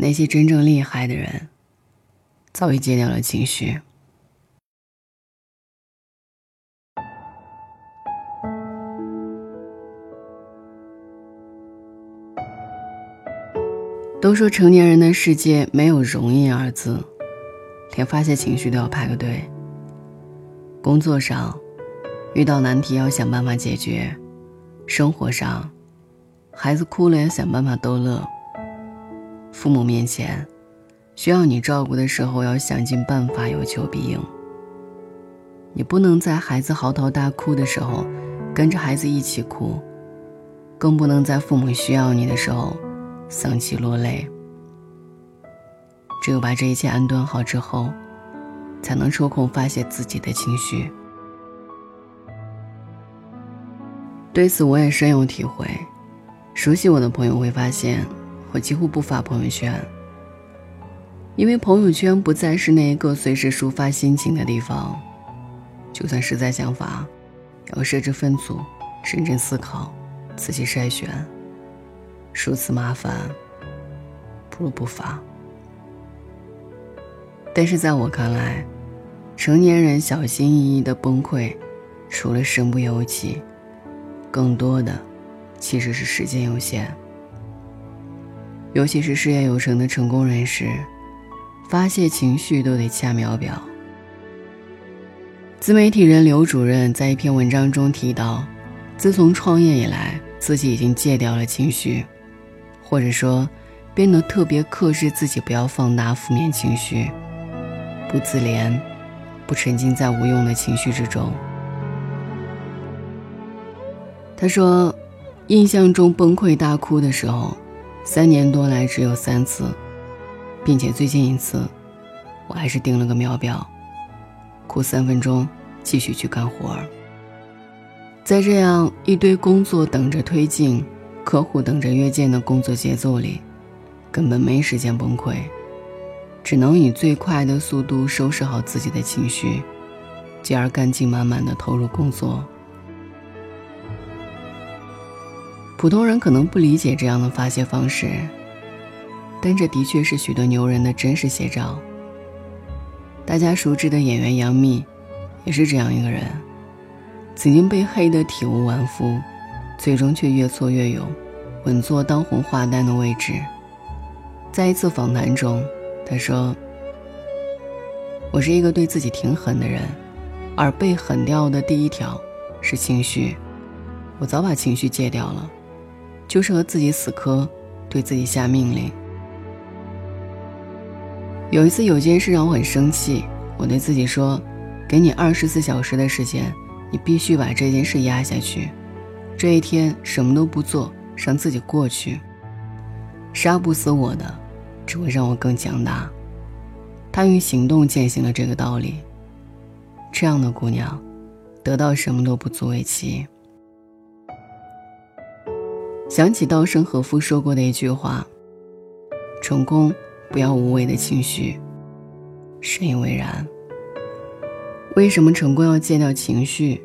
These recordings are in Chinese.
那些真正厉害的人，早已戒掉了情绪。都说成年人的世界没有容易二字，连发泄情绪都要排个队。工作上遇到难题要想办法解决，生活上孩子哭了要想办法逗乐。父母面前需要你照顾的时候要想尽办法有求必应。你不能在孩子嚎啕大哭的时候跟着孩子一起哭，更不能在父母需要你的时候。丧气落泪，只有把这一切安顿好之后，才能抽空发泄自己的情绪。对此，我也深有体会。熟悉我的朋友会发现，我几乎不发朋友圈，因为朋友圈不再是那一个随时抒发心情的地方。就算实在想发，要设置分组，认真思考，仔细筛选。如此麻烦，不如不发。但是在我看来，成年人小心翼翼的崩溃，除了身不由己，更多的其实是时间有限。尤其是事业有成的成功人士，发泄情绪都得掐秒表。自媒体人刘主任在一篇文章中提到，自从创业以来，自己已经戒掉了情绪。或者说，变得特别克制自己，不要放大负面情绪，不自怜，不沉浸在无用的情绪之中。他说，印象中崩溃大哭的时候，三年多来只有三次，并且最近一次，我还是定了个秒表，哭三分钟，继续去干活儿。在这样一堆工作等着推进。客户等着约见的工作节奏里，根本没时间崩溃，只能以最快的速度收拾好自己的情绪，继而干劲满满的投入工作。普通人可能不理解这样的发泄方式，但这的确是许多牛人的真实写照。大家熟知的演员杨幂，也是这样一个人，曾经被黑得体无完肤。最终却越挫越勇，稳坐当红花旦的位置。在一次访谈中，他说：“我是一个对自己挺狠的人，而被狠掉的第一条是情绪。我早把情绪戒掉了，就是和自己死磕，对自己下命令。有一次有件事让我很生气，我对自己说：给你二十四小时的时间，你必须把这件事压下去。”这一天什么都不做，让自己过去。杀不死我的，只会让我更强大。他用行动践行了这个道理。这样的姑娘，得到什么都不足为奇。想起稻盛和夫说过的一句话：“成功不要无谓的情绪。”深以为然。为什么成功要戒掉情绪？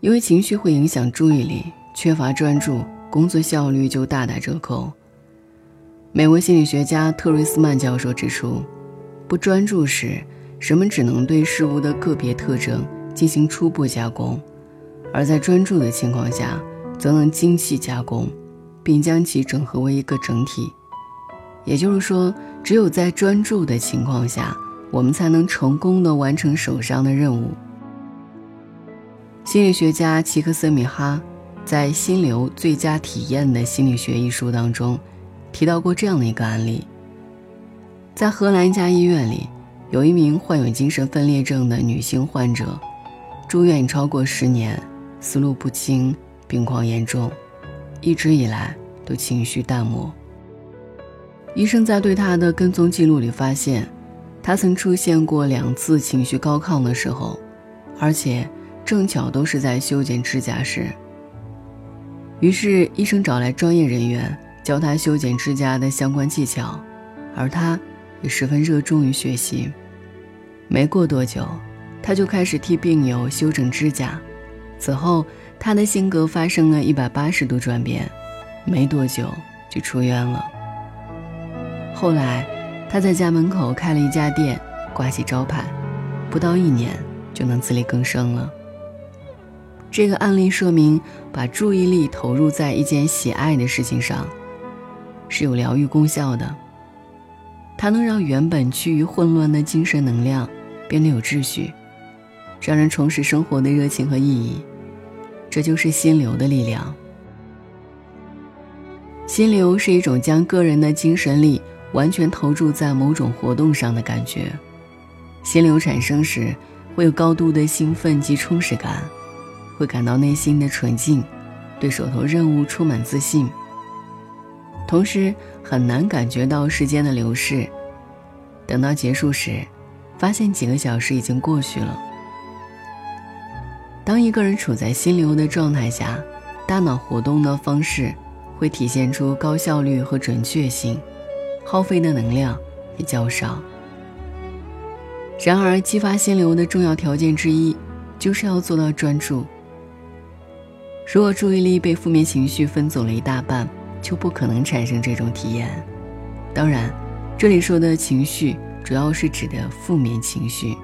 因为情绪会影响注意力，缺乏专注，工作效率就大打折扣。美国心理学家特瑞斯曼教授指出，不专注时，人们只能对事物的个别特征进行初步加工，而在专注的情况下，则能精细加工，并将其整合为一个整体。也就是说，只有在专注的情况下，我们才能成功的完成手上的任务。心理学家齐克森米哈在《心流最佳体验的心理学》一书当中提到过这样的一个案例：在荷兰一家医院里，有一名患有精神分裂症的女性患者，住院已超过十年，思路不清，病况严重，一直以来都情绪淡漠。医生在对他的跟踪记录里发现，他曾出现过两次情绪高亢的时候，而且。正巧都是在修剪指甲时，于是医生找来专业人员教他修剪指甲的相关技巧，而他也十分热衷于学习。没过多久，他就开始替病友修整指甲。此后，他的性格发生了一百八十度转变，没多久就出院了。后来，他在家门口开了一家店，挂起招牌，不到一年就能自力更生了。这个案例说明，把注意力投入在一件喜爱的事情上，是有疗愈功效的。它能让原本趋于混乱的精神能量变得有秩序，让人重拾生活的热情和意义。这就是心流的力量。心流是一种将个人的精神力完全投注在某种活动上的感觉。心流产生时，会有高度的兴奋及充实感。会感到内心的纯净，对手头任务充满自信。同时很难感觉到时间的流逝，等到结束时，发现几个小时已经过去了。当一个人处在心流的状态下，大脑活动的方式会体现出高效率和准确性，耗费的能量也较少。然而，激发心流的重要条件之一，就是要做到专注。如果注意力被负面情绪分走了一大半，就不可能产生这种体验。当然，这里说的情绪主要是指的负面情绪，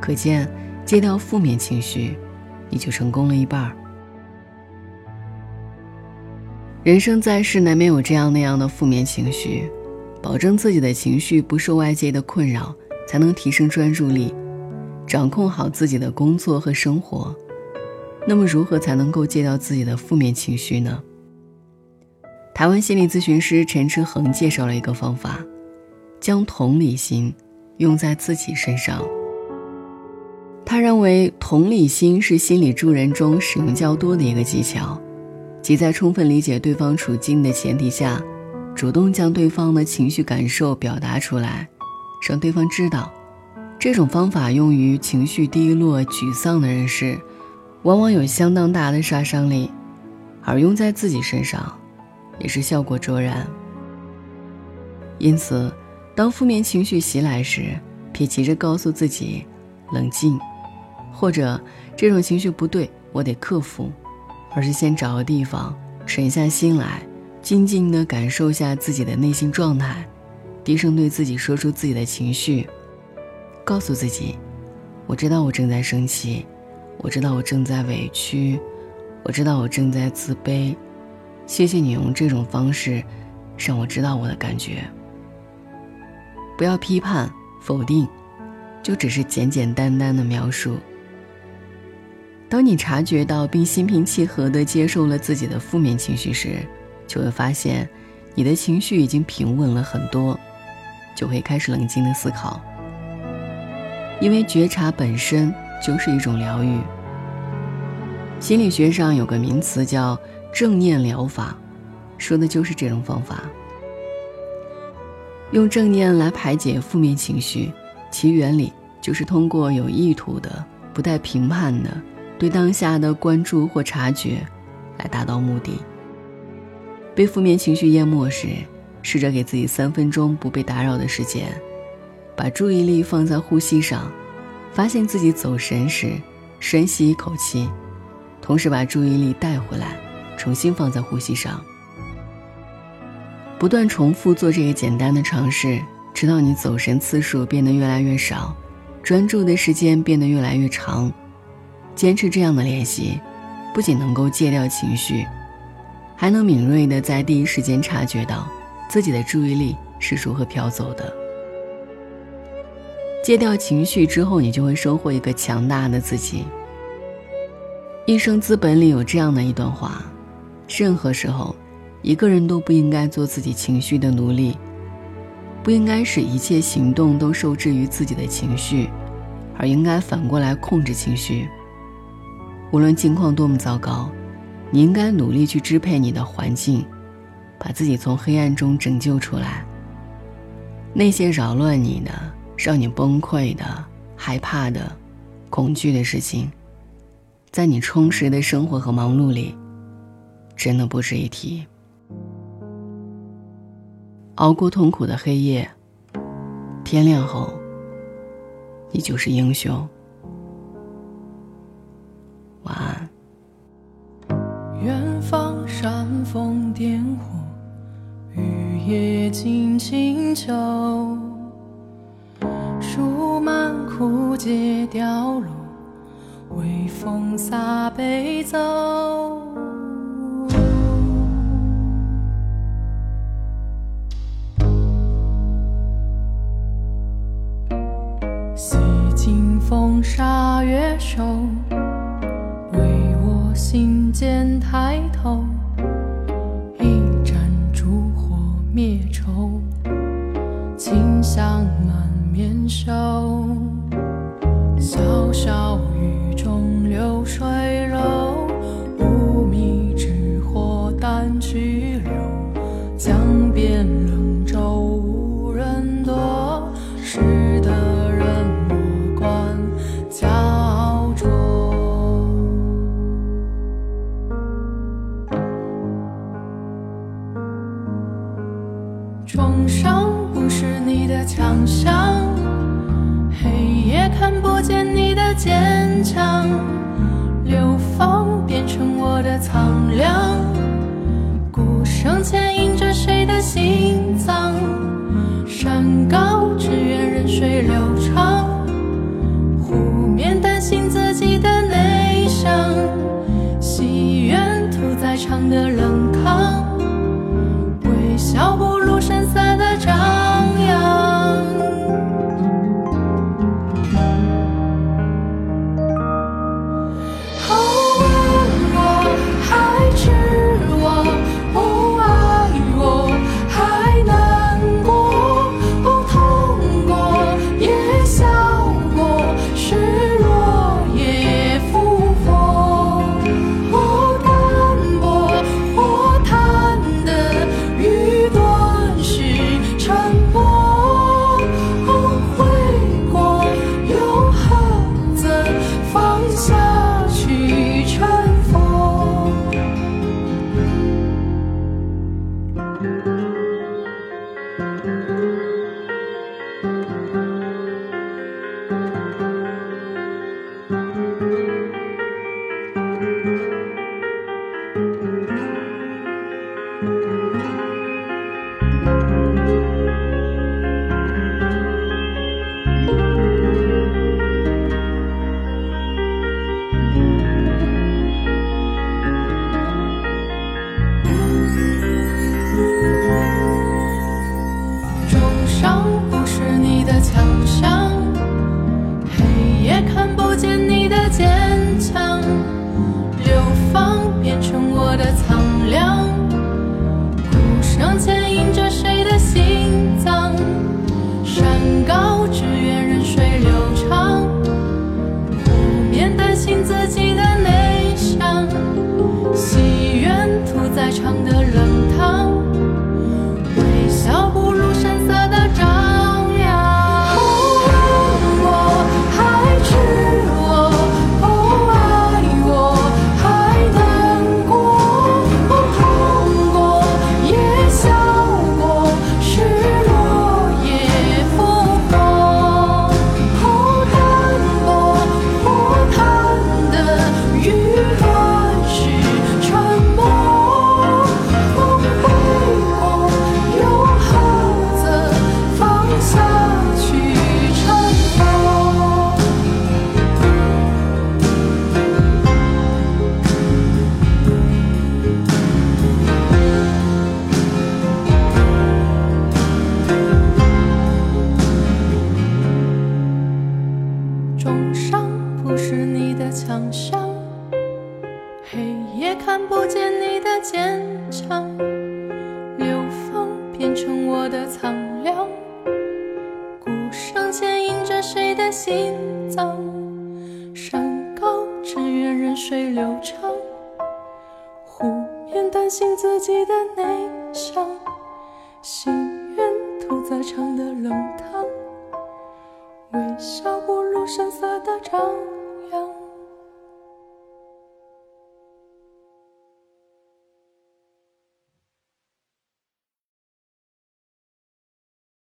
可见戒掉负面情绪，你就成功了一半。人生在世，难免有这样那样的负面情绪，保证自己的情绪不受外界的困扰，才能提升专注力，掌控好自己的工作和生活。那么，如何才能够戒掉自己的负面情绪呢？台湾心理咨询师陈志恒介绍了一个方法，将同理心用在自己身上。他认为，同理心是心理助人中使用较多的一个技巧，即在充分理解对方处境的前提下，主动将对方的情绪感受表达出来，让对方知道。这种方法用于情绪低落、沮丧的人士。往往有相当大的杀伤力，而用在自己身上，也是效果卓然。因此，当负面情绪袭来时，别急着告诉自己冷静，或者这种情绪不对，我得克服，而是先找个地方沉下心来，静静地感受下自己的内心状态，低声对自己说出自己的情绪，告诉自己：我知道我正在生气。我知道我正在委屈，我知道我正在自卑。谢谢你用这种方式，让我知道我的感觉。不要批判、否定，就只是简简单单的描述。当你察觉到并心平气和地接受了自己的负面情绪时，就会发现你的情绪已经平稳了很多，就会开始冷静地思考。因为觉察本身。就是一种疗愈。心理学上有个名词叫正念疗法，说的就是这种方法。用正念来排解负面情绪，其原理就是通过有意图的、不带评判的对当下的关注或察觉，来达到目的。被负面情绪淹没时，试着给自己三分钟不被打扰的时间，把注意力放在呼吸上。发现自己走神时，深吸一口气，同时把注意力带回来，重新放在呼吸上。不断重复做这个简单的尝试，直到你走神次数变得越来越少，专注的时间变得越来越长。坚持这样的练习，不仅能够戒掉情绪，还能敏锐的在第一时间察觉到自己的注意力是如何飘走的。戒掉情绪之后，你就会收获一个强大的自己。一生资本里有这样的一段话：任何时候，一个人都不应该做自己情绪的奴隶，不应该使一切行动都受制于自己的情绪，而应该反过来控制情绪。无论境况多么糟糕，你应该努力去支配你的环境，把自己从黑暗中拯救出来。那些扰乱你的。让你崩溃的、害怕的、恐惧的事情，在你充实的生活和忙碌里，真的不值一提。熬过痛苦的黑夜，天亮后，你就是英雄。煽风点火，雨夜静清秋。树满枯竭凋落，微风洒悲奏。洗尽风沙月瘦，为我心间。水柔，无米之火淡去留。江边冷舟无人多，识得人莫管焦灼。重伤不是你的强项，黑夜看不见你的坚强。场的冷苍凉。心脏山高只愿任水流长湖面担心自己的内伤心愿屠宰场的冷汤微笑不露声色的唱